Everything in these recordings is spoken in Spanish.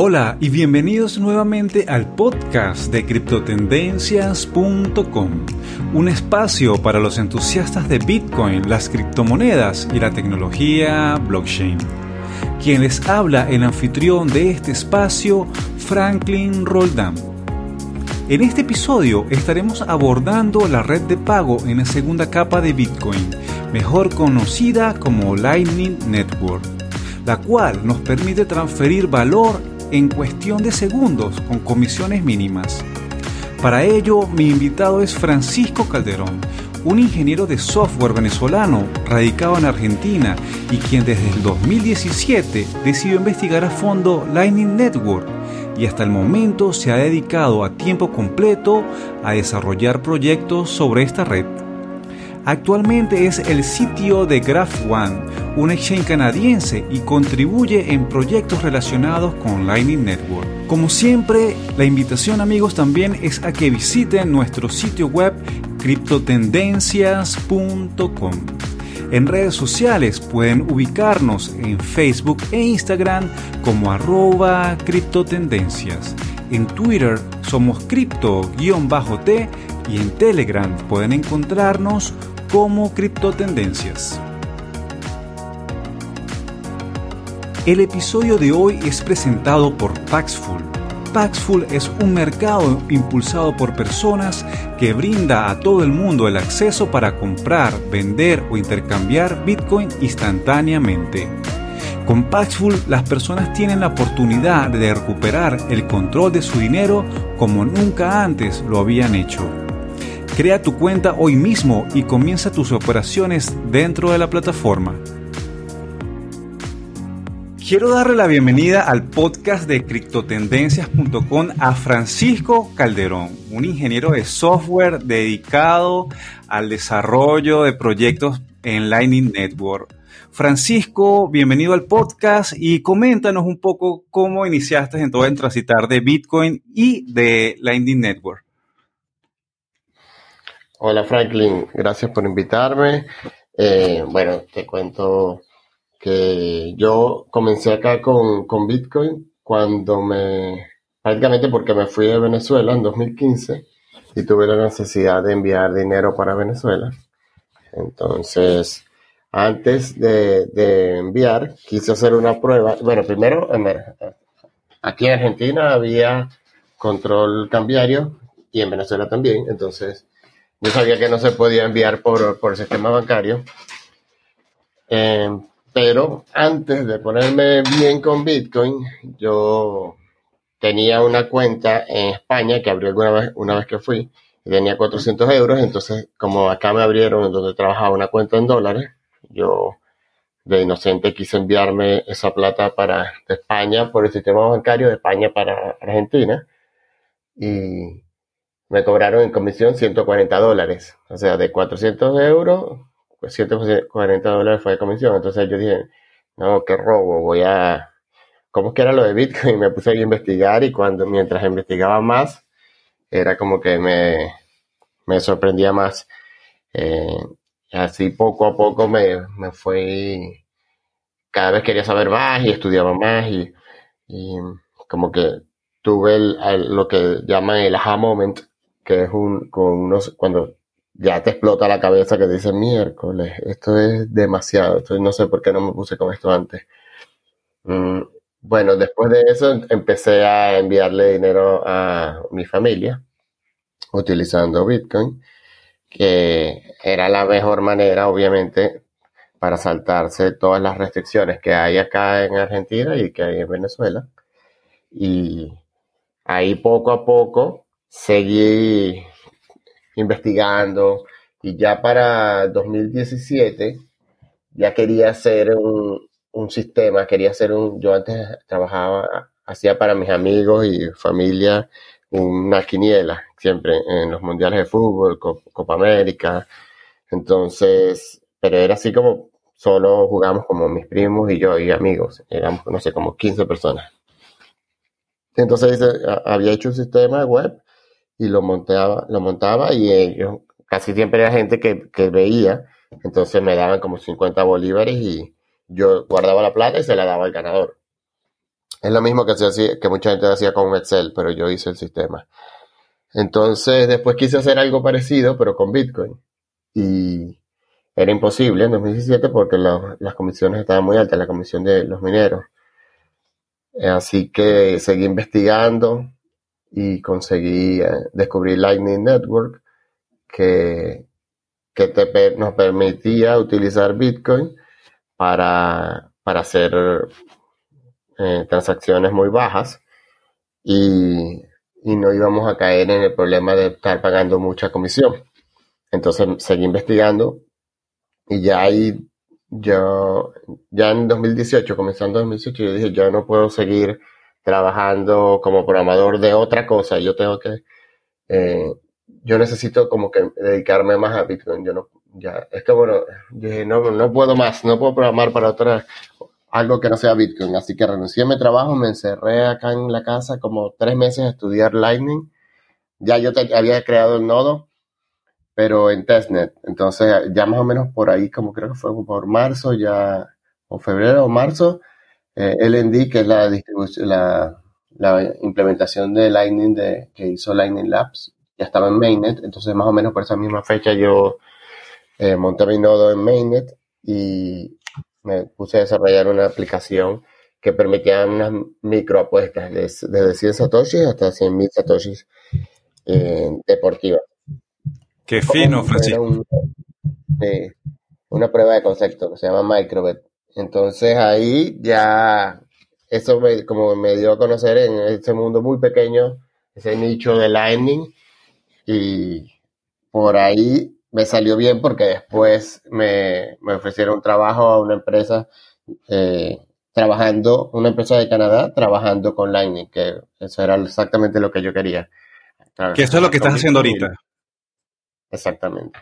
Hola y bienvenidos nuevamente al podcast de criptotendencias.com, un espacio para los entusiastas de Bitcoin, las criptomonedas y la tecnología blockchain. Quien les habla el anfitrión de este espacio, Franklin Roldán. En este episodio estaremos abordando la red de pago en la segunda capa de Bitcoin, mejor conocida como Lightning Network, la cual nos permite transferir valor en cuestión de segundos con comisiones mínimas. Para ello, mi invitado es Francisco Calderón, un ingeniero de software venezolano radicado en Argentina y quien desde el 2017 decidió investigar a fondo Lightning Network y hasta el momento se ha dedicado a tiempo completo a desarrollar proyectos sobre esta red. Actualmente es el sitio de Graph One, un exchange canadiense y contribuye en proyectos relacionados con Lightning Network. Como siempre, la invitación amigos también es a que visiten nuestro sitio web criptotendencias.com. En redes sociales pueden ubicarnos en Facebook e Instagram como arroba criptotendencias. En Twitter somos cripto-t y en Telegram pueden encontrarnos como Criptotendencias. El episodio de hoy es presentado por Paxful. Paxful es un mercado impulsado por personas que brinda a todo el mundo el acceso para comprar, vender o intercambiar Bitcoin instantáneamente. Con Paxful las personas tienen la oportunidad de recuperar el control de su dinero como nunca antes lo habían hecho. Crea tu cuenta hoy mismo y comienza tus operaciones dentro de la plataforma. Quiero darle la bienvenida al podcast de criptotendencias.com a Francisco Calderón, un ingeniero de software dedicado al desarrollo de proyectos en Lightning Network. Francisco, bienvenido al podcast y coméntanos un poco cómo iniciaste en todo el transitar de Bitcoin y de Lightning Network. Hola Franklin, gracias por invitarme. Eh, bueno, te cuento que yo comencé acá con, con, Bitcoin cuando me, prácticamente porque me fui de Venezuela en 2015 y tuve la necesidad de enviar dinero para Venezuela. Entonces, antes de, de enviar, quise hacer una prueba. Bueno, primero, aquí en Argentina había control cambiario y en Venezuela también. Entonces, yo sabía que no se podía enviar por, por sistema bancario. Eh, pero antes de ponerme bien con Bitcoin, yo tenía una cuenta en España que abrí alguna vez, una vez que fui, y tenía 400 euros. Entonces, como acá me abrieron donde trabajaba una cuenta en dólares, yo de inocente quise enviarme esa plata para España por el sistema bancario de España para Argentina. Y me cobraron en comisión 140 dólares. O sea, de 400 euros, pues 140 dólares fue de comisión. Entonces yo dije, no, qué robo, voy a... ¿Cómo es que era lo de Bitcoin? Me puse a investigar y cuando, mientras investigaba más, era como que me, me sorprendía más. Eh, así poco a poco me, me fue... Cada vez quería saber más y estudiaba más y, como que tuve lo que llaman el aha moment, que es un, con unos, cuando ya te explota la cabeza que dice miércoles, esto es demasiado, entonces no sé por qué no me puse con esto antes. Mm, bueno, después de eso empecé a enviarle dinero a mi familia utilizando Bitcoin, que era la mejor manera, obviamente, para saltarse todas las restricciones que hay acá en Argentina y que hay en Venezuela. Y ahí poco a poco seguí investigando y ya para 2017 ya quería hacer un, un sistema, quería hacer un, yo antes trabajaba, hacía para mis amigos y familia una quiniela, siempre en los mundiales de fútbol, Copa América, entonces, pero era así como solo jugamos como mis primos y yo y amigos, éramos, no sé, como 15 personas. Entonces había hecho un sistema web y lo montaba, lo montaba y ellos, casi siempre era gente que, que veía, entonces me daban como 50 bolívares y yo guardaba la plata y se la daba al ganador. Es lo mismo que, hacía, que mucha gente hacía con Excel, pero yo hice el sistema. Entonces, después quise hacer algo parecido, pero con Bitcoin. Y era imposible en 2017 porque las comisiones estaban muy altas, la comisión de los mineros. Así que seguí investigando y conseguí eh, descubrir Lightning Network, que, que nos permitía utilizar Bitcoin para, para hacer eh, transacciones muy bajas y, no íbamos a caer en el problema de estar pagando mucha comisión. Entonces seguí investigando y ya ahí, yo, ya en 2018, comenzando en 2018, yo dije, yo no puedo seguir trabajando como programador de otra cosa, yo tengo que, eh, yo necesito como que dedicarme más a Bitcoin, yo no, ya, es que bueno, dije, no, no puedo más, no puedo programar para otra, algo que no sea Bitcoin. Así que renuncié a mi trabajo, me encerré acá en la casa como tres meses a estudiar Lightning. Ya yo había creado el nodo, pero en testnet. Entonces, ya más o menos por ahí, como creo que fue por marzo, ya, o febrero o marzo, eh, LND, que es la la, la implementación de Lightning de, que hizo Lightning Labs, ya estaba en Mainnet. Entonces, más o menos por esa misma fecha, yo eh, monté mi nodo en Mainnet y me puse a desarrollar una aplicación que permitía unas microapuestas desde 100 satoshis hasta 100.000 satoshis eh, deportivas. Qué fino, Francisco. una prueba de concepto que se llama Microbet. Entonces ahí ya eso me, como me dio a conocer en ese mundo muy pequeño, ese nicho de Lightning y por ahí me salió bien porque después me, ofrecieron trabajo a una empresa eh, trabajando, una empresa de Canadá trabajando con Lightning, que eso era exactamente lo que yo quería. Que eso es lo que estás haciendo ahorita. Exactamente.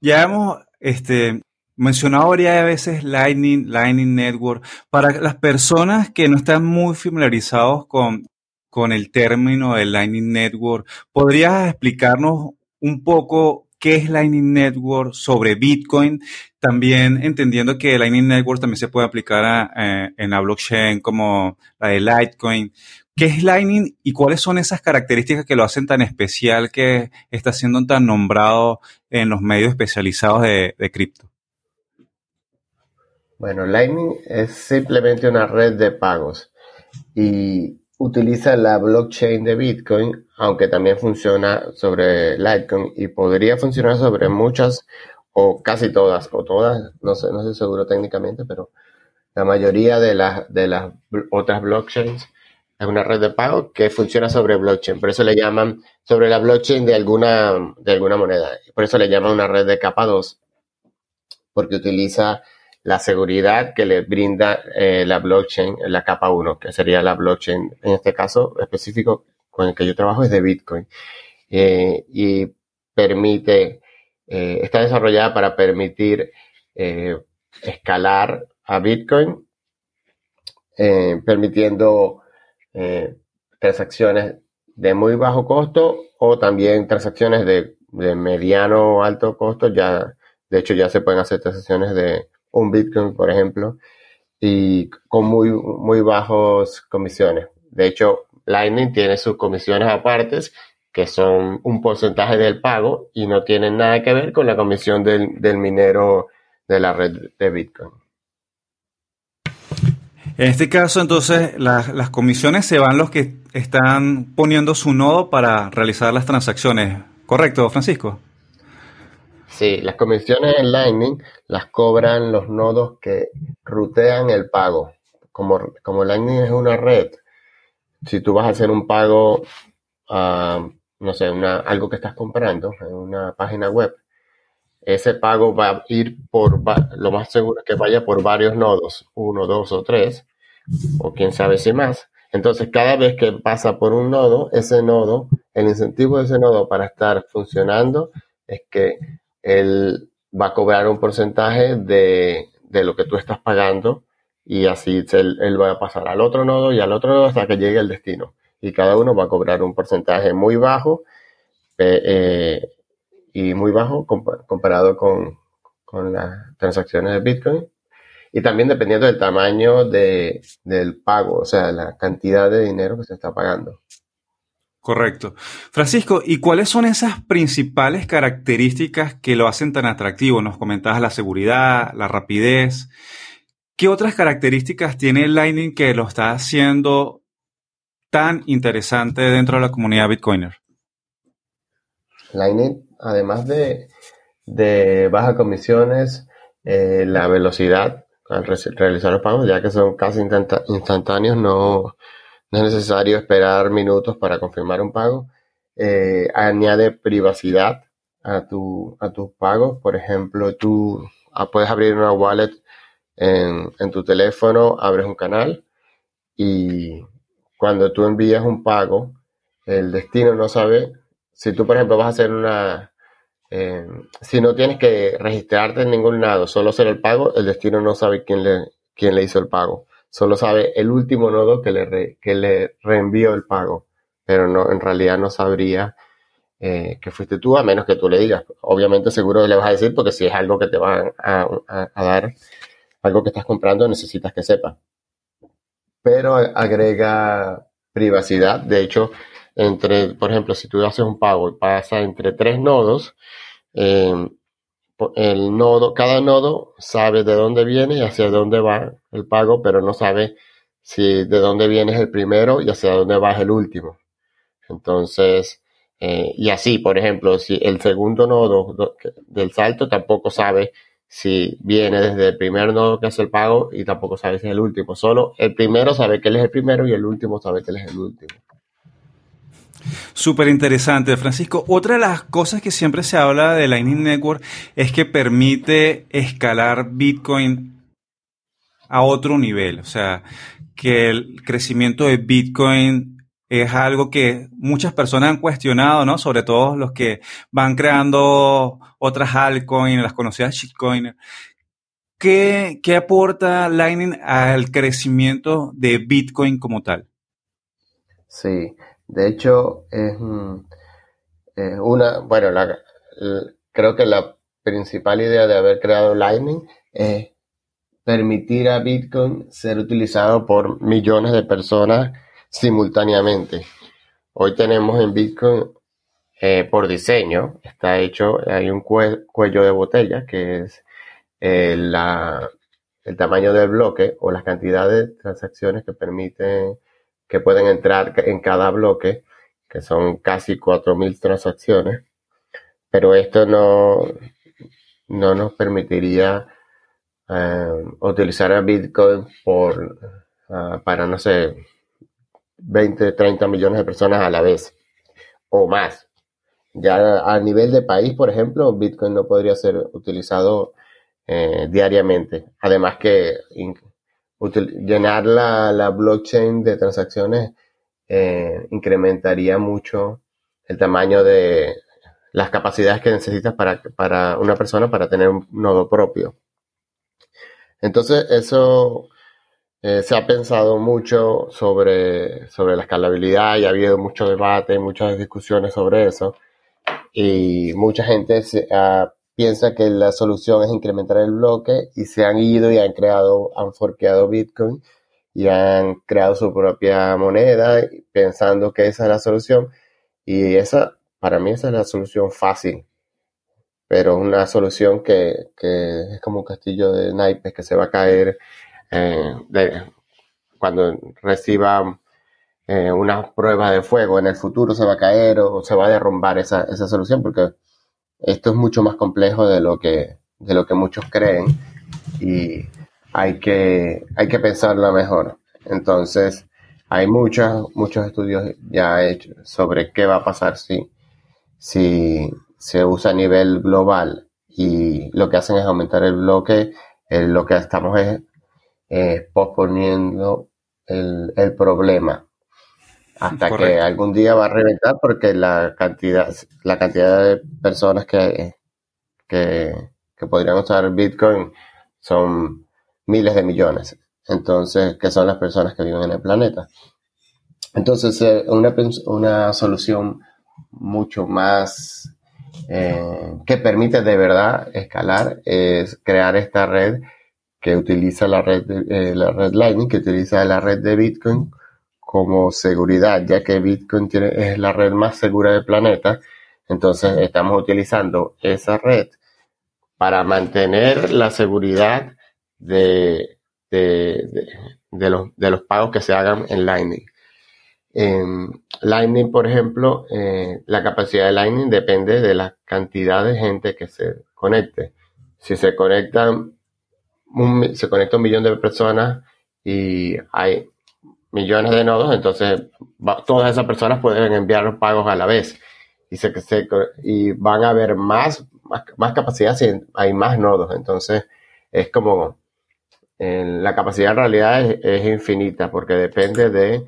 Ya hemos este, mencionado varias veces Lightning, Lightning Network. Para las personas que no están muy familiarizados con, con el término de Lightning Network, ¿podrías explicarnos un poco qué es Lightning Network sobre Bitcoin, también entendiendo que Lightning Network también se puede aplicar eh, en la blockchain como la de Litecoin. ¿Qué es Lightning y cuáles son esas características que lo hacen tan especial que está siendo tan nombrado en los medios especializados de, de cripto? Bueno, Lightning es simplemente una red de pagos y utiliza la blockchain de Bitcoin, aunque también funciona sobre Litecoin y podría funcionar sobre muchas o casi todas, o todas, no sé, no estoy seguro técnicamente, pero la mayoría de las, de las otras blockchains es una red de pago que funciona sobre blockchain. Por eso le llaman sobre la blockchain de alguna, de alguna moneda. Por eso le llaman una red de capa 2, porque utiliza la seguridad que le brinda eh, la blockchain, la capa 1, que sería la blockchain, en este caso específico con el que yo trabajo es de Bitcoin. Eh, y permite, eh, está desarrollada para permitir escalar a Bitcoin, permitiendo transacciones de muy bajo costo o también transacciones de, de mediano o alto costo. Ya, de hecho, ya se pueden hacer transacciones de un Bitcoin, por ejemplo, y con muy, muy bajos comisiones. De hecho, Lightning tiene sus comisiones apartes, que son un porcentaje del pago y no tienen nada que ver con la comisión del, minero de la red de Bitcoin. En este caso, entonces, las comisiones se van los que están poniendo su nodo para realizar las transacciones. ¿Correcto, Francisco? Sí, las comisiones en Lightning las cobran los nodos que rutean el pago. Como, como Lightning es una red, si tú vas a hacer un pago, a, no sé, una, algo que estás comprando en una página web, ese pago va a ir por, lo más seguro es que vaya por varios nodos, uno, dos o tres, o quién sabe si más. Entonces, cada vez que pasa por un nodo, ese nodo, el incentivo de ese nodo para estar funcionando es que él va a cobrar un porcentaje de, lo que tú estás pagando y así él, va a pasar al otro nodo y al otro nodo hasta que llegue al destino. Y cada uno va a cobrar un porcentaje muy bajo eh, y muy bajo comparado con, las transacciones de Bitcoin. y también dependiendo del tamaño de, del pago, o sea, la cantidad de dinero que se está pagando. Correcto. Francisco, ¿y cuáles son esas principales características que lo hacen tan atractivo? Nos comentabas la seguridad, la rapidez. ¿Qué otras características tiene Lightning que lo está haciendo tan interesante dentro de la comunidad Bitcoiner? Lightning, además de, de bajas comisiones, eh, la velocidad al realizar los pagos, ya que son casi instantáneos, no, no, es necesario esperar minutos para confirmar un pago. Eh, añade privacidad a, tu, a tus pagos. Por ejemplo, tú ah, puedes abrir una wallet en, en tu teléfono, abres un canal y cuando tú envías un pago, el destino no sabe. Si tú, por ejemplo, vas a hacer una, eh, si no tienes que registrarte en ningún lado, solo hacer el pago, el destino no sabe quién le, quién le hizo el pago. Solo sabe el último nodo que le, que le reenvió el pago. Pero no, en realidad no sabría eh, que fuiste tú, a menos que tú le digas. Obviamente seguro le vas a decir, porque si es algo que te van a, dar, algo que estás comprando, necesitas que sepa. Pero agrega privacidad. De hecho, entre, por ejemplo, si tú haces un pago y pasa entre tres nodos, eh, el nodo, cada nodo sabe de dónde viene y hacia dónde va el pago, pero no sabe si de dónde viene el primero y hacia dónde va el último. Entonces, eh, y así, por ejemplo, si el segundo nodo del salto tampoco sabe si viene desde el primer nodo que hace el pago y tampoco sabe si es el último. Solo el primero sabe que él es el primero y el último sabe que él es el último. Súper interesante, Francisco. Otra de las cosas que siempre se habla de Lightning Network es que permite escalar Bitcoin a otro nivel. O sea, que el crecimiento de Bitcoin es algo que muchas personas han cuestionado, ¿no? Sobre todo los que van creando otras altcoins, las conocidas shitcoins. ¿Qué, ¿Qué aporta Lightning al crecimiento de Bitcoin como tal? Sí, de hecho, es una, bueno, creo que la principal idea de haber creado Lightning es permitir a Bitcoin ser utilizado por millones de personas simultáneamente. Hoy tenemos en Bitcoin, eh, por diseño, está hecho, hay un cuello de botella que es eh, la, el tamaño del bloque o las cantidades de transacciones que permiten que pueden entrar en cada bloque, que son casi 4.000 transacciones, pero esto no, no nos permitiría eh, utilizar a Bitcoin por, ah, para, no sé, 20, 30 millones de personas a la vez o más. Ya a nivel de país, por ejemplo, Bitcoin no podría ser utilizado eh, diariamente. Además que llenar la, blockchain de transacciones eh, incrementaría mucho el tamaño de las capacidades que necesitas para, para una persona para tener un nodo propio. Entonces, eso eh, se ha pensado mucho sobre, sobre la escalabilidad y ha habido mucho debate, muchas discusiones sobre eso. Y mucha gente se ha piensa que la solución es incrementar el bloque y se han ido y han creado, han forqueado Bitcoin y han creado su propia moneda pensando que esa es la solución. Y esa, para mí, esa es la solución fácil. Pero una solución que, es como un castillo de naipes que se va a caer eh, cuando reciba eh, una prueba de fuego en el futuro se va a caer o se va a derrumbar esa, esa solución porque esto es mucho más complejo de lo que, de lo que muchos creen y hay que, hay que pensarlo mejor. Entonces, hay muchos, muchos estudios ya hechos sobre qué va a pasar si, si se usa a nivel global y lo que hacen es aumentar el bloque, lo que estamos es posponiendo el, el problema hasta que algún día va a reventar porque la cantidad, la cantidad de personas que, que, podrían usar Bitcoin son miles de millones. Entonces, que son las personas que viven en el planeta. Entonces, eh, una, una solución mucho más eh, que permite de verdad escalar es crear esta red que utiliza la red, eh, la red Lightning, que utiliza la red de Bitcoin como seguridad, ya que Bitcoin es la red más segura del planeta. Entonces estamos utilizando esa red para mantener la seguridad de, de, de, los, de los pagos que se hagan en Lightning. En Lightning, por ejemplo, eh, la capacidad de Lightning depende de la cantidad de gente que se conecte. Si se conectan se conecta un millón de personas y hay millones de nodos, entonces todas esas personas pueden enviar pagos a la vez y, se, y van a haber más, más, capacidad si hay más nodos. Entonces es como la capacidad en realidad es, infinita porque depende de,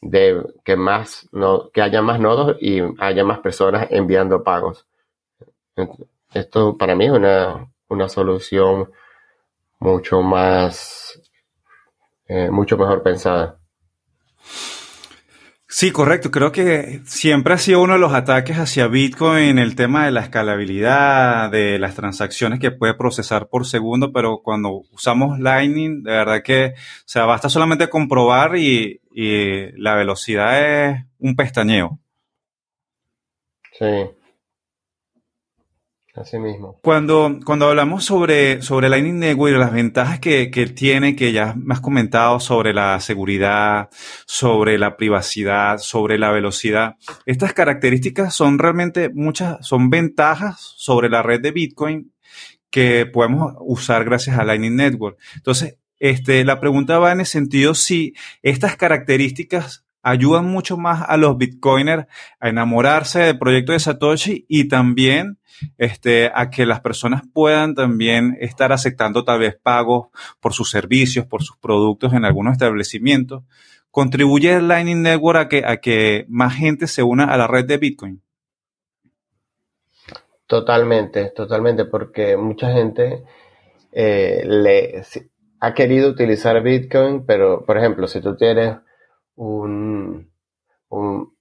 de, que, más no, que haya más nodos y haya más personas enviando pagos. Esto para mí es una, una solución mucho más, eh, mucho mejor pensada. Sí, correcto. Creo que siempre ha sido uno de los ataques hacia Bitcoin el tema de la escalabilidad, de las transacciones que puede procesar por segundo, pero cuando usamos Lightning, de verdad que, o basta solamente comprobar y, y la velocidad es un pestañeo. Sí. Cuando, cuando hablamos sobre, sobre Lightning Network las ventajas que, que tiene, que ya me has comentado sobre la seguridad, sobre la privacidad, sobre la velocidad, estas características son realmente muchas, son ventajas sobre la red de Bitcoin que podemos usar gracias a Lightning Network. Entonces, este, la pregunta va en el sentido si estas características ayudan mucho más a los bitcoiners a enamorarse del proyecto de Satoshi y también este, a que las personas puedan también estar aceptando tal vez pagos por sus servicios, por sus productos en algunos establecimientos. ¿Contribuye el Lightning Network a que, a que más gente se una a la red de Bitcoin? Totalmente, totalmente, porque mucha gente eh, le, ha querido utilizar Bitcoin, pero por ejemplo, si tú tienes un,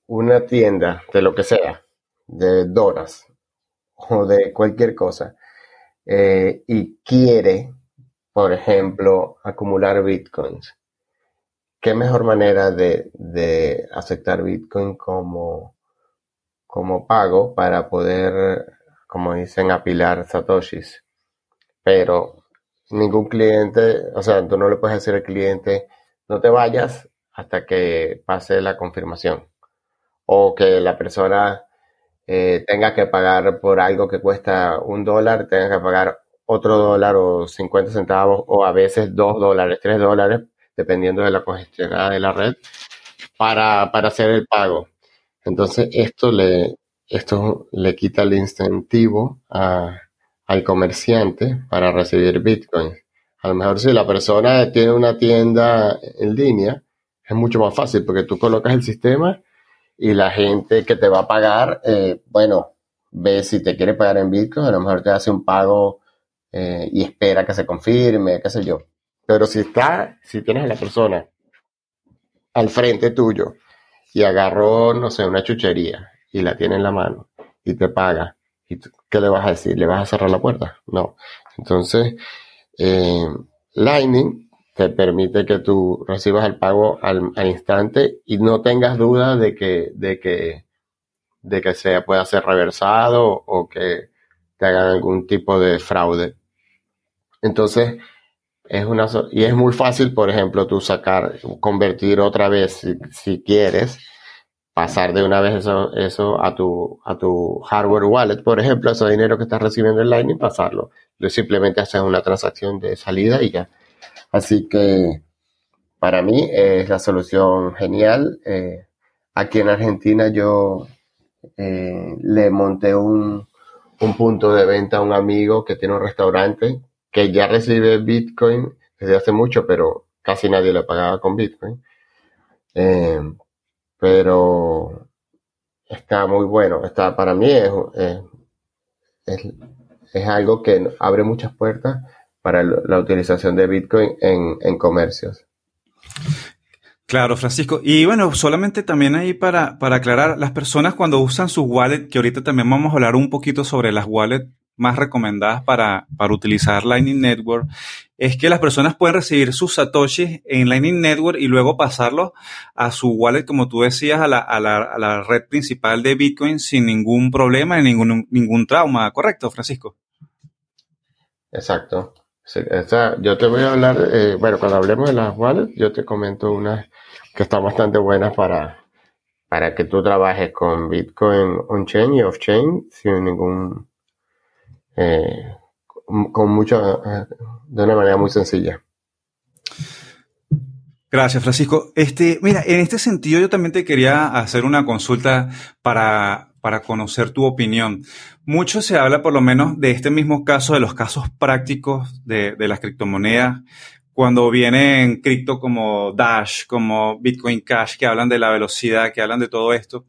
una tienda de lo que sea, de donas o de cualquier cosa, eh, y quiere, por ejemplo, acumular bitcoins, ¿qué mejor manera de, de aceptar bitcoin como, como pago para poder, como dicen, apilar satoshis? Pero ningún cliente, o sea, tú no le puedes decir al cliente, no te vayas hasta que pase la confirmación. O que la persona eh, tenga que pagar por algo que cuesta un dólar, tenga que pagar otro dólar o 50 centavos o a veces dos dólares, tres dólares, dependiendo de la congestionada de la red, para, hacer el pago. Entonces esto le, esto le quita el incentivo al comerciante para recibir Bitcoin. A lo mejor si la persona tiene una tienda en línea, es mucho más fácil porque tú colocas el sistema y la gente que te va a pagar, eh, bueno, ve si te quiere pagar en Bitcoin, a lo mejor te hace un pago eh, y espera que se confirme, qué sé yo. Pero si está, si tienes a la persona al frente tuyo y agarró, no sé, una chuchería y la tiene en la mano y te paga, ¿y ¿qué le vas a decir? ¿Le vas a cerrar la puerta? No. Entonces, eh, Lightning te permite que tú recibas el pago al, instante y no tengas duda de que, de que, de que se pueda ser reversado o que te hagan algún tipo de fraude. Entonces, es una, y es muy fácil, por ejemplo, tú sacar, convertir otra vez si, quieres, pasar de una vez eso, eso a tu, a tu hardware wallet, por ejemplo, ese dinero que estás recibiendo en Lightning, pasarlo. Tú simplemente haces una transacción de salida y ya Así que para mí es la solución genial. Eh, aquí en Argentina yo eh, le monté un, punto de venta a un amigo que tiene un restaurante que ya recibe Bitcoin desde hace mucho, pero casi nadie le pagaba con Bitcoin. Eh, pero está muy bueno. Está, para mí es, es algo que abre muchas puertas para la utilización de Bitcoin en, comercios. Claro, Francisco. Y bueno, solamente también ahí para, para aclarar, las personas cuando usan sus wallets, que ahorita también vamos a hablar un poquito sobre las wallets más recomendadas para, para utilizar Lightning Network, es que las personas pueden recibir sus satoshis en Lightning Network y luego pasarlos a su wallet, como tú decías, a la, a la, a la red principal de Bitcoin sin ningún problema, ningún, ningún trauma, ¿correcto, Francisco? Exacto. Yo te voy a hablar, eh, bueno, cuando hablemos de las wallets, yo te comento unas que están bastante buenas para, para que tú trabajes con Bitcoin on-chain y off-chain sin ningún, eh, con mucho, de una manera muy sencilla. Gracias, Francisco. Este, mira, en este sentido yo también te quería hacer una consulta para, para conocer tu opinión. Mucho se habla, por lo menos, de este mismo caso, de los casos prácticos de, las criptomonedas, cuando vienen cripto como Dash, como Bitcoin Cash, que hablan de la velocidad, que hablan de todo esto.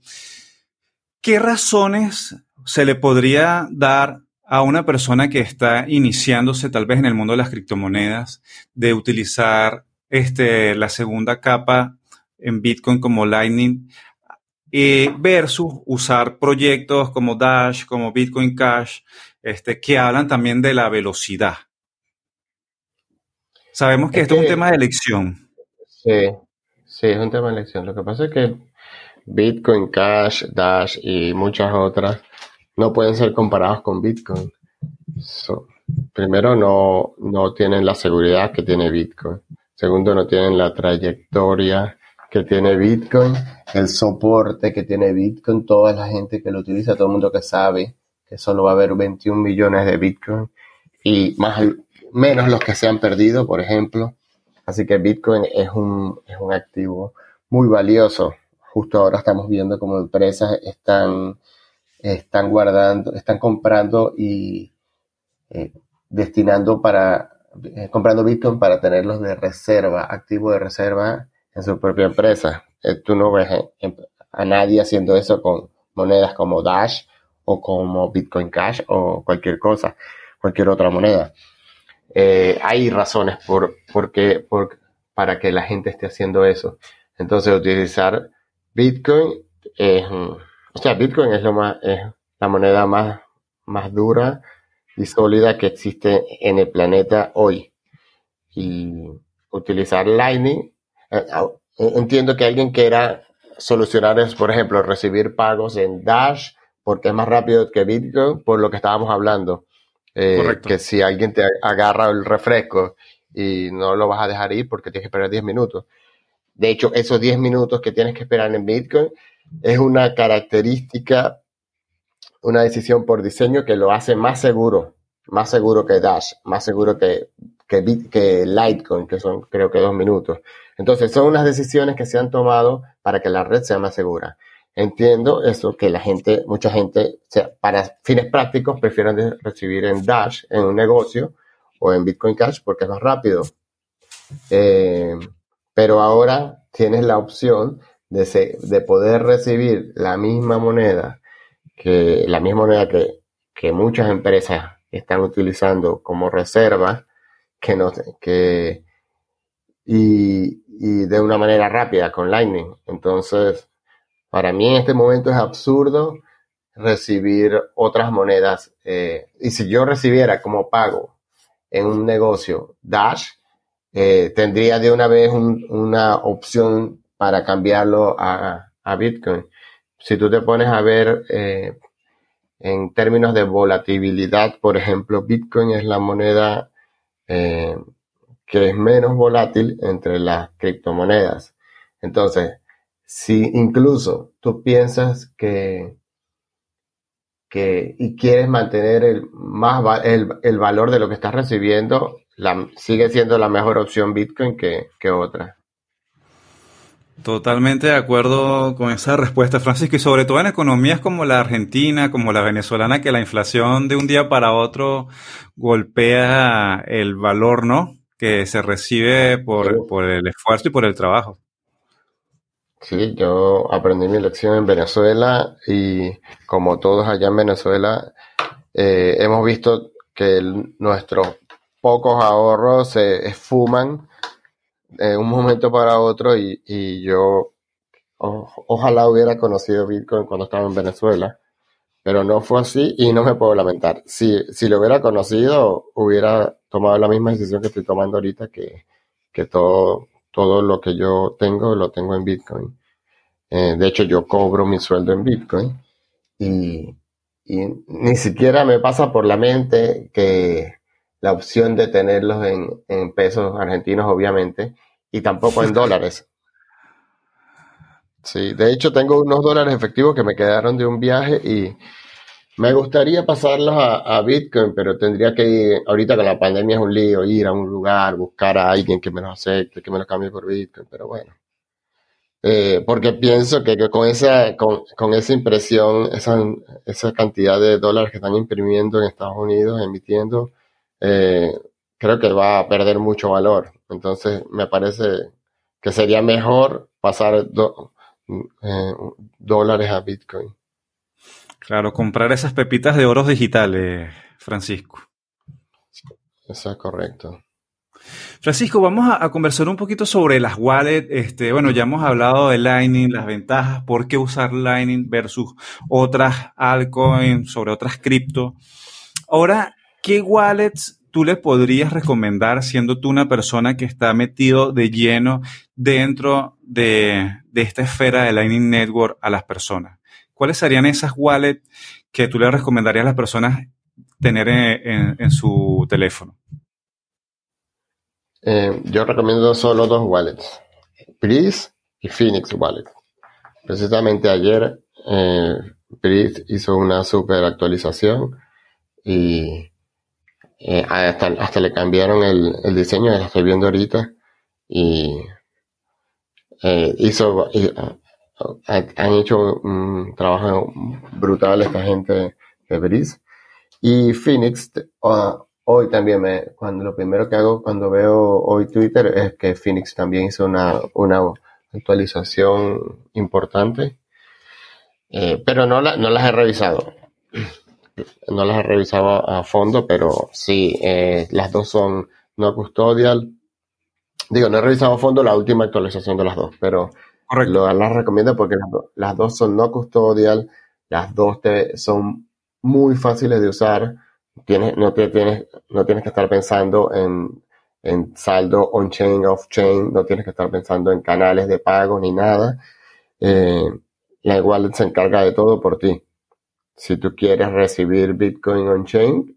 ¿Qué razones se le podría dar a una persona que está iniciándose tal vez en el mundo de las criptomonedas de utilizar este, la segunda capa en Bitcoin como Lightning eh, versus usar proyectos como Dash, como Bitcoin Cash, este, que hablan también de la velocidad. Sabemos que esto es un tema de elección. Sí, sí, es un tema de elección. Lo que pasa es que Bitcoin Cash, Dash y muchas otras no pueden ser comparados con Bitcoin. primero, no, no tienen la seguridad que tiene Bitcoin. Segundo, no tienen la trayectoria que tiene Bitcoin, el soporte que tiene Bitcoin, toda la gente que lo utiliza, todo el mundo que sabe que solo va a haber 21 millones de Bitcoin y más menos los que se han perdido, por ejemplo. Así que Bitcoin es un, es un activo muy valioso. Justo ahora estamos viendo cómo empresas están están guardando, están comprando y eh, destinando para, eh, comprando Bitcoin para tenerlos de reserva, activo de reserva su propia empresa. Eh, tú no ves a nadie haciendo eso con monedas como Dash o como Bitcoin Cash o cualquier cosa, cualquier otra moneda. hay razones por, por, por, para que la gente esté haciendo eso. Entonces, utilizar Bitcoin es o sea, Bitcoin es, lo más, es la moneda más, más dura y sólida que existe en el planeta hoy. Y utilizar Lightning, eh, entiendo que alguien quiera solucionar eso, por ejemplo, recibir pagos en Dash, porque es más rápido que Bitcoin, por lo que estábamos hablando. Eh, que si alguien te agarra el refresco y no lo vas a dejar ir porque tienes que esperar 10 minutos. De hecho, esos 10 minutos que tienes que esperar en Bitcoin es una característica, una decisión por diseño que lo hace más seguro, más seguro que Dash, más seguro que, que, que Litecoin, que son creo que dos minutos. Entonces, son unas decisiones que se han tomado para que la red sea más segura. Entiendo eso, que la gente, mucha gente, para fines prácticos, prefieren recibir en Dash, en un negocio, o en Bitcoin Cash, porque es más rápido. Eh, pero ahora tienes la opción de, poder recibir la misma moneda, que la misma moneda que, que muchas empresas están utilizando como reserva, que no, que, y, y de una manera rápida con Lightning. Entonces, para mí en este momento es absurdo recibir otras monedas. Eh, y si yo recibiera como pago en un negocio Dash, eh, tendría de una vez una opción para cambiarlo a, Bitcoin. Si tú te pones a ver eh, en términos de volatilidad, por ejemplo, Bitcoin es la moneda eh, que es menos volátil entre las criptomonedas. Entonces, si incluso tú piensas que, que y quieres mantener el, más, el, valor de lo que estás recibiendo, sigue siendo la mejor opción Bitcoin que, que otra. Totalmente de acuerdo con esa respuesta, Francisco, y sobre todo en economías como la argentina, como la venezolana, que la inflación de un día para otro golpea el valor, ¿no? Que se recibe por, por el esfuerzo y por el trabajo. Sí, yo aprendí mi lección en Venezuela y como todos allá en Venezuela, eh, hemos visto que nuestros pocos ahorros se esfuman de un momento para otro y, yo ojalá hubiera conocido Bitcoin cuando estaba en Venezuela, pero no fue así y no me puedo lamentar. Si, si lo hubiera conocido, hubiera tomado la misma decisión que estoy tomando ahorita, que, que todo, todo lo que yo tengo lo tengo en Bitcoin. Eh, de hecho, yo cobro mi sueldo en Bitcoin y, y ni siquiera me pasa por la mente que la opción de tenerlos en, en pesos argentinos, obviamente, y tampoco en dólares. Sí, de hecho tengo unos dólares efectivos que me quedaron de un viaje y me gustaría pasarlos a, Bitcoin, pero tendría que ir, ahorita con la pandemia es un lío, ir a un lugar, buscar a alguien que me los acepte, que me los cambie por Bitcoin, pero bueno. Eh, porque pienso que, con esa, con, esa impresión, esa, esa cantidad de dólares que están imprimiendo en Estados Unidos, emitiendo, eh, creo que va a perder mucho valor. Entonces, me parece que sería mejor pasar eh, dólares a Bitcoin. Claro, comprar esas pepitas de oro digitales, Francisco. Eso es correcto. Francisco, vamos a, conversar un poquito sobre las wallets. Este, bueno, ya hemos hablado de Lightning, las ventajas, por qué usar Lightning versus otras altcoins, sobre otras cripto. Ahora, ¿qué wallets tú le podrías recomendar, siendo tú una persona que está metido de lleno dentro de, esta esfera de Lightning Network a las personas? ¿Cuáles serían esas wallets que tú le recomendarías a las personas tener en, su teléfono? Eh, yo recomiendo solo dos wallets, Breeze y Phoenix Wallet. Precisamente ayer eh, hizo una super actualización y eh, hasta, le cambiaron el, diseño, lo estoy viendo ahorita. Y eh, hizo, han hecho un trabajo brutal esta gente de Breeze. Y Phoenix, ah, hoy también me, cuando lo primero que hago cuando veo hoy Twitter es que Phoenix también hizo una, una actualización importante. Eh, pero no, la, no las he revisado no las he revisado a fondo, pero sí, eh, las dos son no custodial. Digo, no he revisado a fondo la última actualización de las dos, pero las recomiendo porque las, dos son no custodial, las dos te, son muy fáciles de usar. Tienes, no, te, tienes, no tienes que estar pensando en, en saldo on-chain, off-chain, no tienes que estar pensando en canales de pago ni nada. Eh, la wallet se encarga de todo por ti. Si tú quieres recibir Bitcoin on-chain,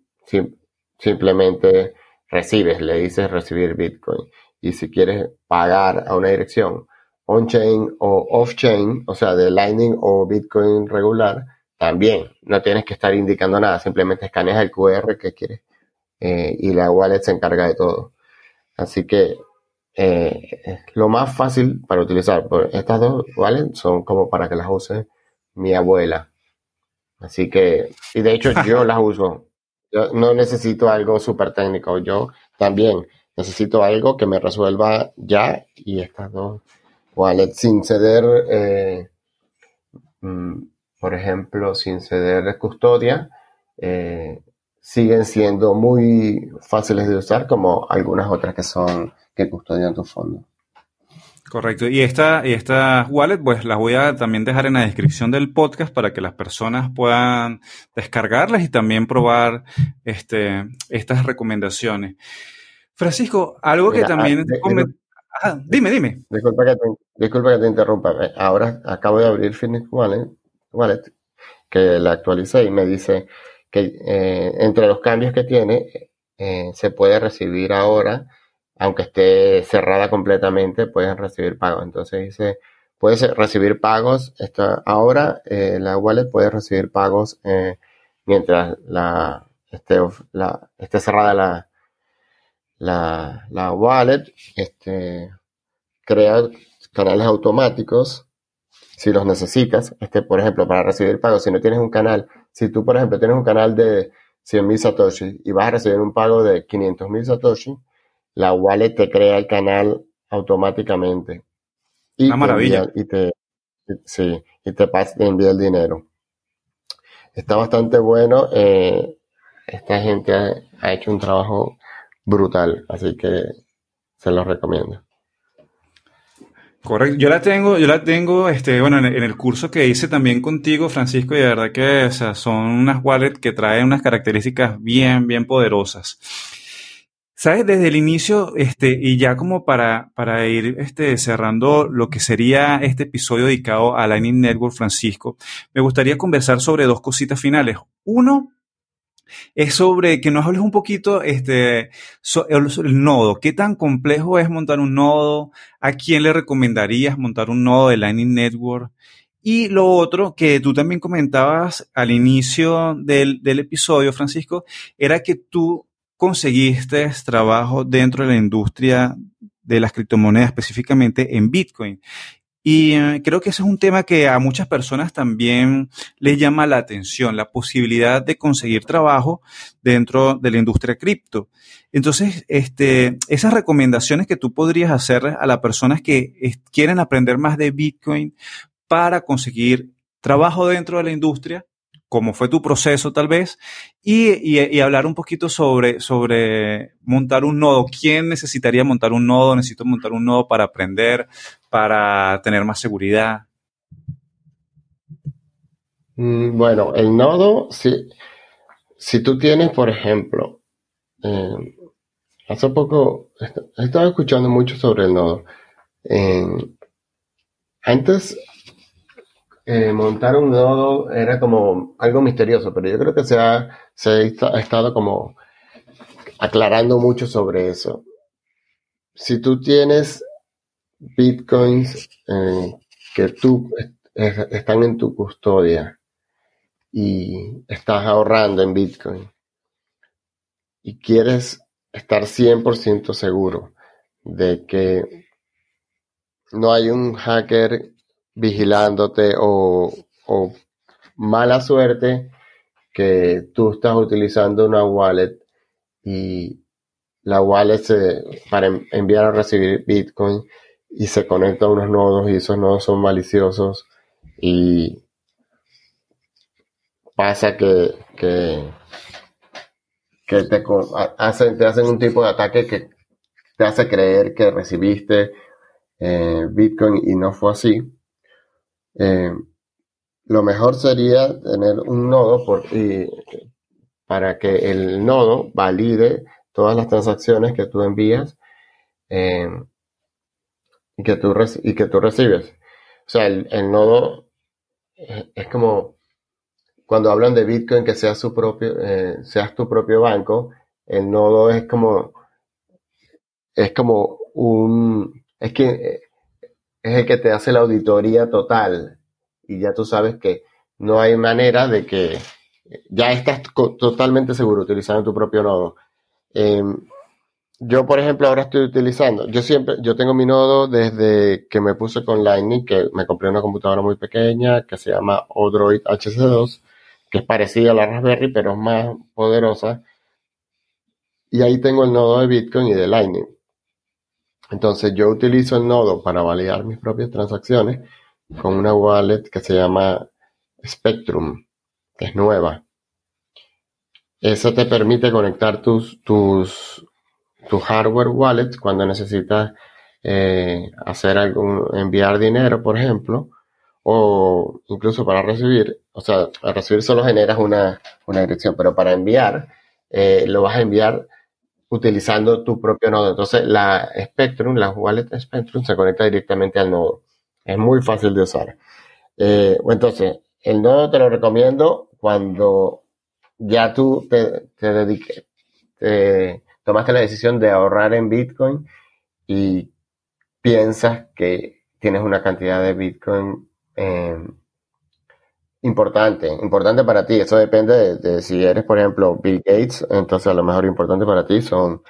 simplemente recibes, le dices recibir Bitcoin. Y si quieres pagar a una dirección on-chain o off-chain, o sea, de Lightning o Bitcoin regular, también no tienes que estar indicando nada, simplemente escaneas el QR que quieres eh, y la wallet se encarga de todo. Así que eh, lo más fácil para utilizar. Estas dos wallets son como para que las use mi abuela. Así que, y de hecho yo las uso. Yo no necesito algo súper técnico. Yo también necesito algo que me resuelva ya y estas dos wallets sin ceder, eh, mm, por ejemplo, sin ceder custodia, eh, siguen siendo muy fáciles de usar como algunas otras que son que custodian tu fondo. Correcto. Y esta, y estas wallet, pues las voy a también dejar en la descripción del podcast para que las personas puedan descargarlas y también probar este, estas recomendaciones. Francisco, algo que también... Ah, dime, dime. Disculpa que, te, disculpa que te interrumpa. Eh, ahora acabo de abrir Phoenix Wallet, Wallet que la actualicé y me dice que eh, entre los cambios que tiene eh, se puede recibir ahora aunque esté cerrada completamente, puedes recibir pagos. Entonces dice, puedes recibir pagos. ahora eh, la wallet puede recibir pagos eh, mientras la esté, la, esté cerrada la, la, la wallet. Este, crea canales automáticos si los necesitas. Este, por ejemplo, para recibir pagos, si no tienes un canal, si tú, por ejemplo, tienes un canal de 100.000 Satoshi y vas a recibir un pago de 500.000 Satoshi, la wallet te crea el canal automáticamente. Y Una maravilla. y te, sí, y te, te envía el dinero. Está bastante bueno. Eh, esta gente ha, hecho un trabajo brutal, así que se los recomiendo. Correcto, yo la tengo, yo la tengo, este, bueno, en, el curso que hice también contigo, Francisco, y de verdad que, o sea, son unas wallets que traen unas características bien, bien poderosas. Sabes, desde el inicio, este, y ya como para, para ir este, cerrando lo que sería este episodio dedicado a Lightning Network, Francisco, me gustaría conversar sobre dos cositas finales. Uno, es sobre que nos hables un poquito este, el, nodo. ¿Qué tan complejo es montar un nodo? ¿A quién le recomendarías montar un nodo de Lightning Network? Y lo otro que tú también comentabas al inicio del, del episodio, Francisco, era que tú conseguiste trabajo dentro de la industria de las criptomonedas, específicamente en Bitcoin. Y eh, creo que ese es un tema que a muchas personas también les llama la atención, la posibilidad de conseguir trabajo dentro de la industria cripto. Entonces, este, esas recomendaciones que tú podrías hacer a las personas que quieren aprender más de Bitcoin para conseguir trabajo dentro de la industria, cómo fue tu proceso tal vez, y, hablar un poquito sobre, sobre montar un nodo. ¿Quién necesitaría montar un nodo? Necesito montar un nodo para aprender, para tener más seguridad. Mm, bueno, el nodo, si, tú tienes, por ejemplo, eh, hace poco he estado escuchando mucho sobre el nodo. antes eh, montar un nodo era como algo misterioso, pero yo creo que se ha, estado como aclarando mucho sobre eso. Si tú tienes bitcoins eh, que tú están en tu custodia y estás ahorrando en bitcoin y quieres estar 100% seguro de que no hay un hacker vigilándote o, mala suerte que tú estás utilizando una wallet y la wallet se, para enviar o recibir Bitcoin y se conecta a unos nodos y esos nodos son maliciosos y pasa que, que, te, hacen, te hacen un tipo de ataque que te hace creer que recibiste eh, Bitcoin y no fue así. Eh, lo mejor sería tener un nodo para que el nodo valide todas las transacciones que tú envías eh, y, que tú y que tú recibes. O sea, el, nodo es, como cuando hablan de Bitcoin que sea su propio, eh, seas tu propio banco, el nodo es como es como un es que es el que te hace la auditoría total y ya tú sabes que no hay manera de que ya estás totalmente seguro utilizando tu propio nodo. Em, yo, por ejemplo, ahora estoy utilizando, yo siempre, yo tengo mi nodo desde que me puse con Lightning, que me compré una computadora muy pequeña que se llama Odroid HC2, que es parecida a la Raspberry, pero es más poderosa. Y ahí tengo el nodo de Bitcoin y de Lightning. Entonces yo utilizo el nodo para validar mis propias transacciones con una wallet que se llama Spectrum, que es nueva. Eso te permite conectar tus, tus, tu hardware wallet cuando necesitas eh, hacer algún, enviar dinero, por ejemplo, o incluso para recibir, o sea, para recibir solo generas una, una dirección, pero para enviar, eh, lo vas a enviar utilizando tu propio nodo. Entonces, la Spectrum, la wallet Spectrum, se conecta directamente al nodo. Es muy fácil de usar. Eh, entonces, el nodo te lo recomiendo cuando ya tú te, te dediques, tomaste la decisión de ahorrar en Bitcoin y piensas que tienes una cantidad de Bitcoin importante, importante para ti. Eso depende de, si eres, por ejemplo, Bill Gates, entonces a lo mejor importante para ti son,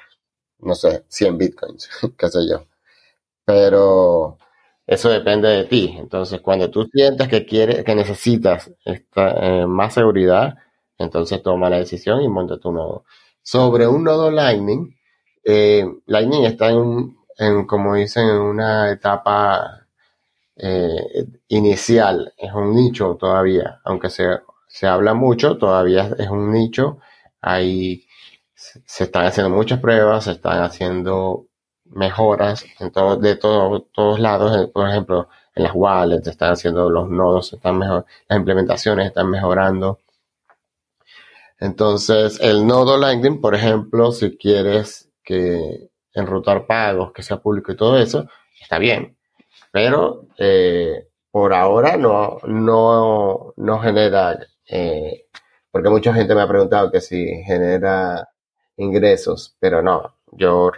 no sé, 100 bitcoins, qué sé yo. Pero eso depende de ti. Entonces, cuando tú sientas que quieres, que necesitas esta, eh, más seguridad, entonces toma la decisión y monta tu nodo. Sobre un nodo Lightning, eh, Lightning está en, en, como dicen, en una etapa eh, inicial, es un nicho todavía, aunque se, se habla mucho, todavía es un nicho, ahí se están haciendo muchas pruebas, se están haciendo mejoras en todo, de todos lados, por ejemplo, en las wallets están haciendo los nodos, están mejor, las implementaciones están mejorando. Entonces, el nodo Lightning, por ejemplo, si quieres que enrutar pagos, que sea público y todo eso, está bien. Pero eh, por ahora no, no, no genera, eh, porque mucha gente me ha preguntado que si genera ingresos, pero no, yo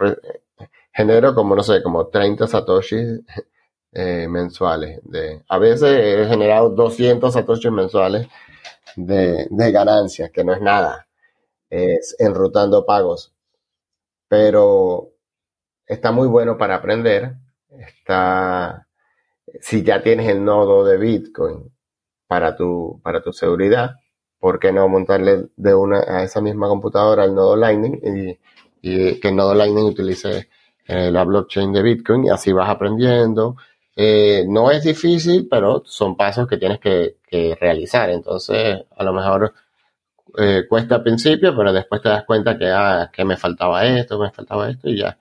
genero como, no sé, como 30 satoshis eh, mensuales. De, a veces he generado 200 satoshis mensuales de, de ganancias, que no es nada, es enrutando pagos. Pero está muy bueno para aprender. Está, si ya tienes el nodo de Bitcoin para tu, para tu seguridad, ¿por qué no montarle de una a esa misma computadora el nodo Lightning y, que el nodo Lightning utilice eh, la blockchain de Bitcoin y así vas aprendiendo. Eh, no es difícil, pero son pasos que tienes que, realizar. Entonces, a lo mejor eh, cuesta al principio, pero después te das cuenta que, ah, que me faltaba esto, me faltaba esto y ya.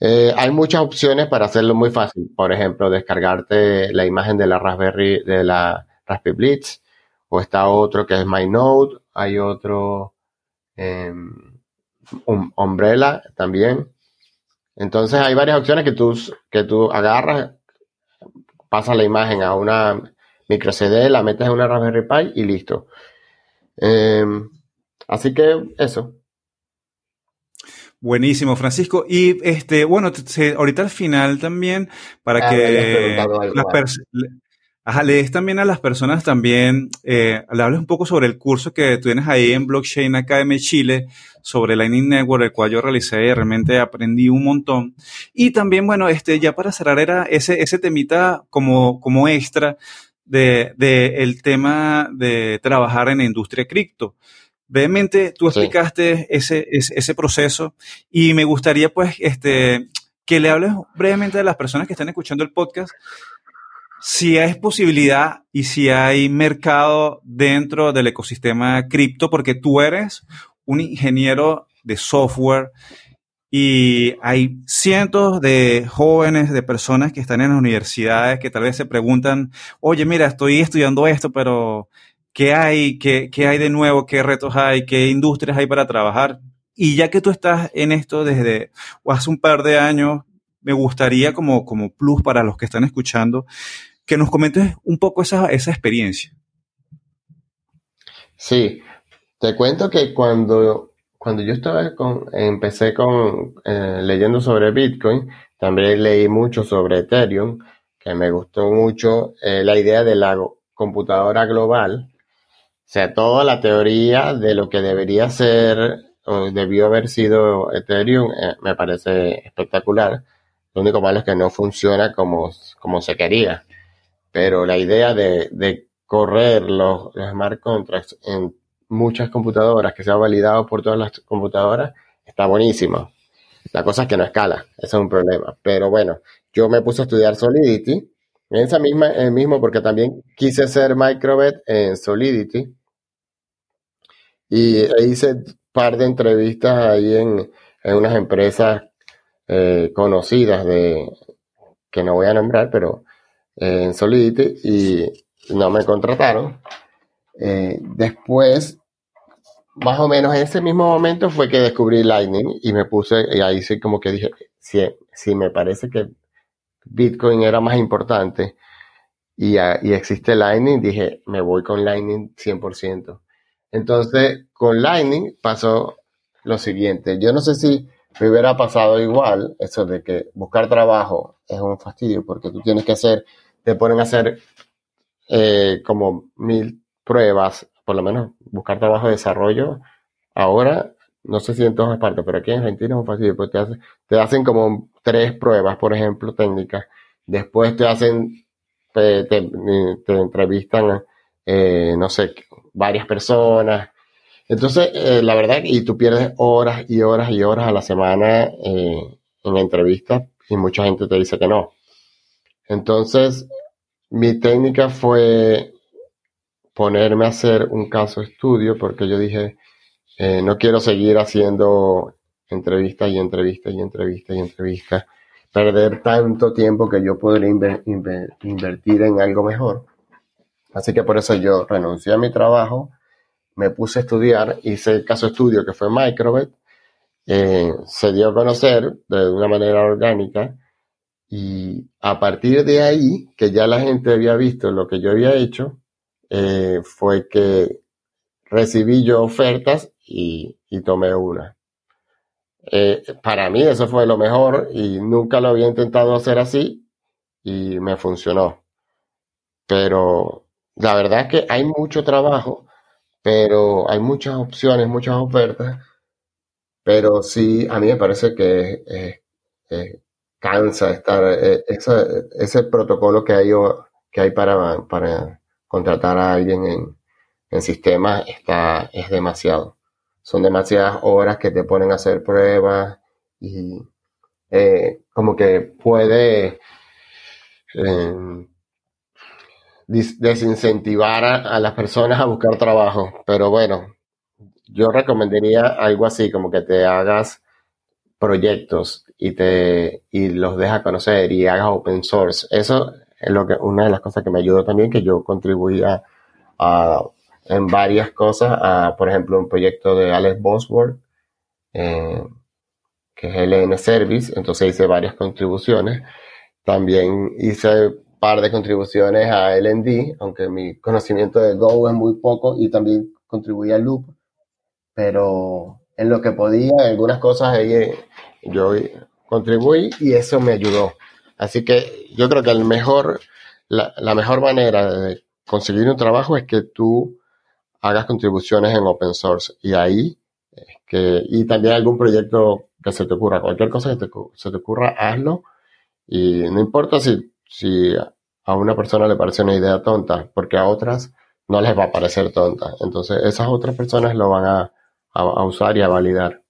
Hay muchas opciones para hacerlo muy fácil. Por ejemplo, descargarte la imagen de la Raspberry, de la Raspberry Blitz, o está otro que es MyNode, hay otro um, Umbrella también. Entonces hay varias opciones que tú, que tú agarras, pasas la imagen a una micro CD, la metes en una Raspberry Pi y listo. Em, así que eso. Buenísimo, Francisco. Y este, bueno, ahorita al final también, para ah, que las personas Ajá, le des también a las personas también, eh, le hables un poco sobre el curso que tú tienes ahí en Blockchain Academy Chile, sobre Lightning Network, el cual yo realicé y realmente aprendí un montón. Y también, bueno, este, ya para cerrar era ese, ese temita como, como extra de, de el tema de trabajar en la industria cripto. Brevemente, tú explicaste ese, ese, ese, proceso y me gustaría pues este, que le hables brevemente a las personas que están escuchando el podcast si hay posibilidad y si hay mercado dentro del ecosistema cripto, porque tú eres un ingeniero de software y hay cientos de jóvenes, de personas que están en las universidades que tal vez se preguntan, oye, mira, estoy estudiando esto, pero ¿qué hay? ¿Qué, qué hay de nuevo? ¿Qué retos hay? ¿Qué industrias hay para trabajar? Y ya que tú estás en esto desde hace un par de años, me gustaría como, como plus para los que están escuchando, que nos comentes un poco esa, esa experiencia. Sí, te cuento que cuando, cuando yo estaba con, empecé con eh, leyendo sobre Bitcoin, también leí mucho sobre Ethereum, que me gustó mucho eh, la idea de la computadora global, sea, toda la teoría de lo que debería ser o debió haber sido Ethereum eh, me parece espectacular. Lo único malo es que no funciona como, como se quería pero la idea de, correr los, smart contracts en muchas computadoras, que sea validado por todas las computadoras, está buenísima. La cosa es que no escala, eso es un problema. Pero bueno, yo me puse a estudiar Solidity, en esa misma, el mismo, porque también quise ser microbet en Solidity. Y hice un par de entrevistas ahí en, unas empresas eh, conocidas de que no voy a nombrar, pero en Solidity y no me contrataron. Eh, después, más o menos en ese mismo momento fue que descubrí Lightning y me puse, y ahí sí como que dije, si, si me parece que Bitcoin era más importante y, y existe Lightning, dije, me voy con Lightning 100%. Entonces, con Lightning pasó lo siguiente. Yo no sé si me hubiera pasado igual eso de que buscar trabajo es un fastidio porque tú tienes que hacer te ponen a hacer eh, como mil pruebas, por lo menos buscar trabajo de desarrollo. Ahora, no sé si en todas partes, pero aquí en Argentina es un fácil, pues te, te hacen como tres pruebas, por ejemplo, técnicas. Después te hacen, te, entrevistan, eh, no sé, varias personas. Entonces, eh, la verdad, y tú pierdes horas y horas y horas a la semana en entrevistas y mucha gente te dice que no. Entonces, mi técnica fue ponerme a hacer un caso estudio porque yo dije, eh, no quiero seguir haciendo entrevista y entrevista y entrevista y entrevista, perder tanto tiempo que yo podría invertir en algo mejor. Así que por eso yo renuncié a mi trabajo, me puse a estudiar, hice el caso estudio que fue Microbet, eh, se dio a conocer de una manera orgánica y a partir de ahí, que ya la gente había visto lo que yo había hecho, eh, fue que recibí yo ofertas y, tomé una. Eh, para mí eso fue lo mejor y nunca lo había intentado hacer así y me funcionó. Pero la verdad es que hay mucho trabajo, pero hay muchas opciones, muchas ofertas, pero sí, a mí me parece que cansa estar, eh, ese, protocolo que hay, que hay para, para contratar a alguien en, en sistema está, es demasiado. Son demasiadas horas que te ponen a hacer pruebas y eh, como que puede em, desincentivar a, las personas a buscar trabajo. Pero bueno, yo recomendaría algo así, como que te hagas proyectos y te y los dejas conocer y hagas open source. Eso es lo que una de las cosas que me ayudó también, que yo contribuía a en varias cosas, a, por ejemplo, un proyecto de Alex Bosworth, eh, que es LN Service, entonces hice varias contribuciones. También hice un par de contribuciones a LND, aunque mi conocimiento de Go es muy poco y también contribuí a Loop, pero en lo que podía, en algunas cosas yo contribuí y eso me ayudó. Así que yo creo que el mejor, la mejor manera de conseguir un trabajo es que tú hagas contribuciones en open source y ahí que, y también algún proyecto que se te ocurra, cualquier cosa que se te ocurra, hazlo y no importa si, si a una persona le parece una idea tonta, porque a otras no les va a parecer tonta. Entonces esas otras personas lo van a, a usar y a validar.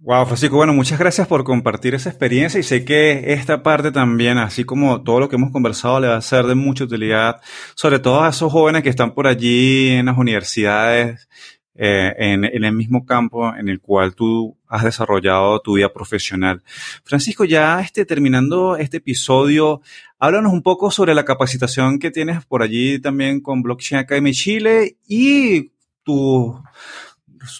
Wow, Francisco, bueno, muchas gracias por compartir esa experiencia y sé que esta parte también, así como todo lo que hemos conversado, le va a ser de mucha utilidad, sobre todo a esos jóvenes que están por allí en las universidades, eh, en, el mismo campo en el cual tú has desarrollado tu vida profesional. Francisco, ya este, terminando este episodio, háblanos un poco sobre la capacitación que tienes por allí también con Blockchain Academy Chile y tu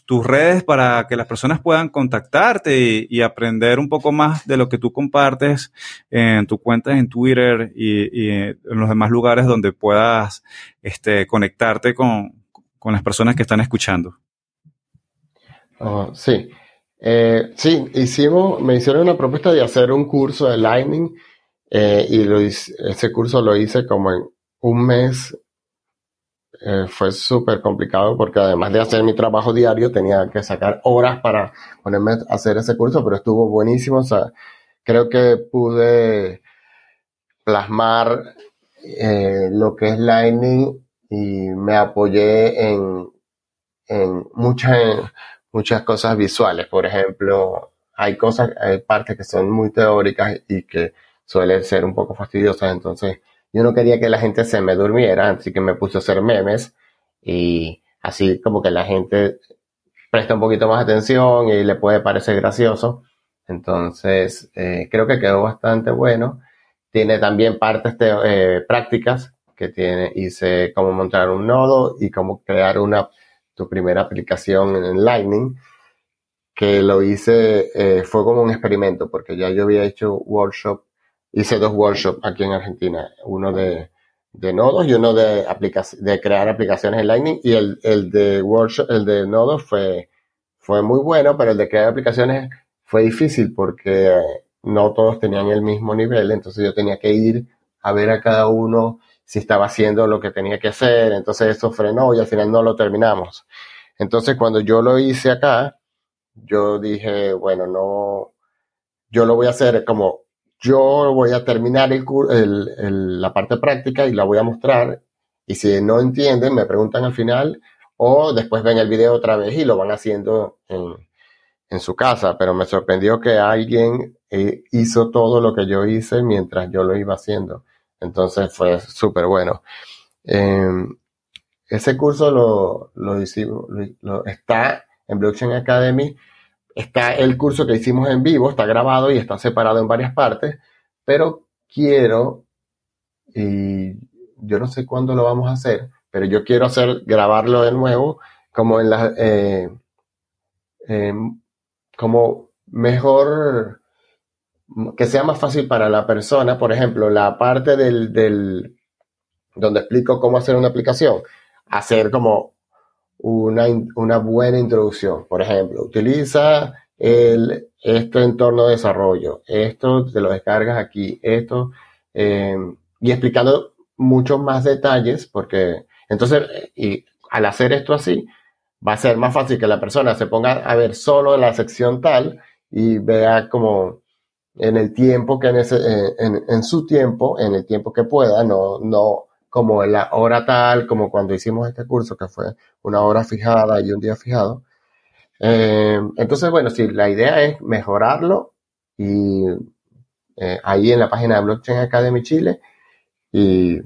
tus redes para que las personas puedan contactarte y, aprender un poco más de lo que tú compartes en tu cuenta en Twitter y, en los demás lugares donde puedas este, conectarte con, las personas que están escuchando. Oh, sí. Eh, sí, hicimos, me hicieron una propuesta de hacer un curso de Lightning eh, y ese curso lo hice como en un mes eh, fue súper complicado porque además de hacer mi trabajo diario tenía que sacar horas para ponerme a hacer ese curso, pero estuvo buenísimo. O sea, creo que pude plasmar eh, lo que es Lightning y me apoyé en, en muchas, muchas cosas visuales. Por ejemplo, hay cosas, hay partes que son muy teóricas y que suelen ser un poco fastidiosas. Entonces, yo no quería que la gente se me durmiera, así que me puse a hacer memes y así como que la gente presta un poquito más atención y le puede parecer gracioso. Entonces, eh, creo que quedó bastante bueno. Tiene también partes eh, prácticas que tiene, hice cómo montar un nodo y cómo crear una, tu primera aplicación en Lightning, que lo hice, eh, fue como un experimento, porque ya yo había hecho workshop hice dos workshops aquí en Argentina, uno de, de nodos y uno de, de crear aplicaciones en Lightning y el, el de workshop, el de nodos fue, fue muy bueno, pero el de crear aplicaciones fue difícil porque no todos tenían el mismo nivel, entonces yo tenía que ir a ver a cada uno si estaba haciendo lo que tenía que hacer, entonces eso frenó y al final no lo terminamos. Entonces cuando yo lo hice acá, yo dije, bueno, no, yo lo voy a hacer como yo voy a terminar la parte práctica y la voy a mostrar. Y si no entienden, me preguntan al final o después ven el video otra vez y lo van haciendo en, en su casa. Pero me sorprendió que alguien eh, hizo todo lo que yo hice mientras yo lo iba haciendo. Entonces fue súper bueno. Em, ese curso lo, lo hicimos, lo, está en Blockchain Academy está el curso que hicimos en vivo, está grabado y está separado en varias partes, pero quiero, y yo no sé cuándo lo vamos a hacer, pero yo quiero hacer, grabarlo de nuevo, como en la, eh, em, como mejor, que sea más fácil para la persona, por ejemplo, la parte del, del donde explico cómo hacer una aplicación, hacer como una, una buena introducción. Por ejemplo, utiliza el, este entorno de desarrollo, esto te lo descargas aquí, esto, eh, y explicando muchos más detalles, porque entonces, y al hacer esto así, va a ser más fácil que la persona se ponga a ver solo la sección tal y vea como en el tiempo que en, ese, en, su tiempo, en el tiempo que pueda, no, no como en la hora tal, como cuando hicimos este curso, que fue una hora fijada y un día fijado. Eh, entonces, bueno, sí, la idea es mejorarlo y eh, ahí en la página de Blockchain Academy Chile. Y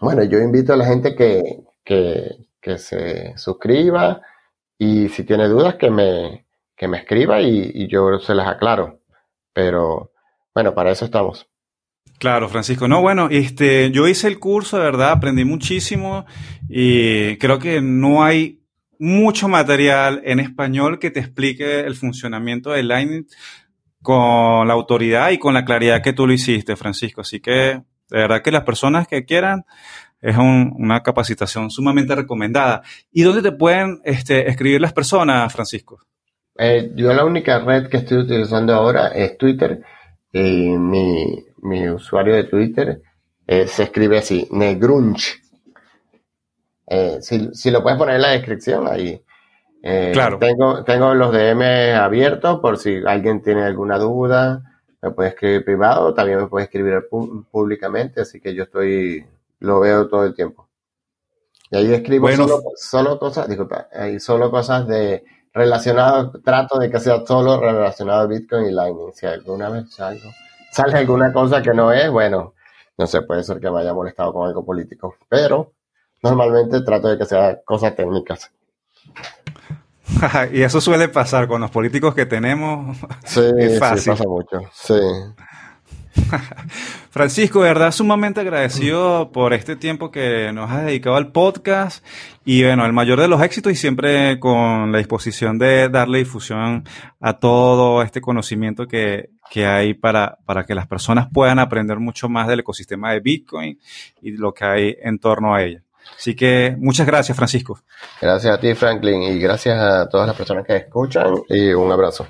bueno, yo invito a la gente que, que, se suscriba y si tiene dudas que me, que me escriba y yo se las aclaro. Pero bueno, para eso estamos. Claro, Francisco. No, bueno, este, yo hice el curso, de verdad, aprendí muchísimo y creo que no hay mucho material en español que te explique el funcionamiento de Lightning con la autoridad y con la claridad que tú lo hiciste, Francisco. Así que, de verdad que las personas que quieran, es una capacitación sumamente recomendada. ¿Y dónde te pueden este, escribir las personas, Francisco? Eh, yo la única red que estoy utilizando ahora es Twitter. Y mi, mi usuario de Twitter eh, se escribe así, Negrunch. Eh, si, lo puedes poner en la descripción ahí. Eh, claro. Tengo, tengo los DM abiertos por si alguien tiene alguna duda. Me puede escribir privado, también me puede escribir públicamente, así que yo estoy, lo veo todo el tiempo. Y ahí escribo solo, solo, cosas, disculpa, ahí solo cosas de relacionado, trato de que sea solo relacionado a Bitcoin y Lightning. Si alguna vez salgo sale alguna cosa que no es, bueno, no sé, puede ser que me haya molestado con algo político, pero normalmente trato de que sea cosas técnicas. y eso suele pasar con los políticos que tenemos. Sí, sí pasa mucho. Sí. Francisco, de verdad, sumamente agradecido por este tiempo que nos has dedicado al podcast y bueno, el mayor de los éxitos y siempre con la disposición de darle difusión a todo este conocimiento que, que hay para, para que las personas puedan aprender mucho más del ecosistema de Bitcoin y lo que hay en torno a ella. Así que muchas gracias, Francisco. Gracias a ti, Franklin, y gracias a todas las personas que escuchan y un abrazo.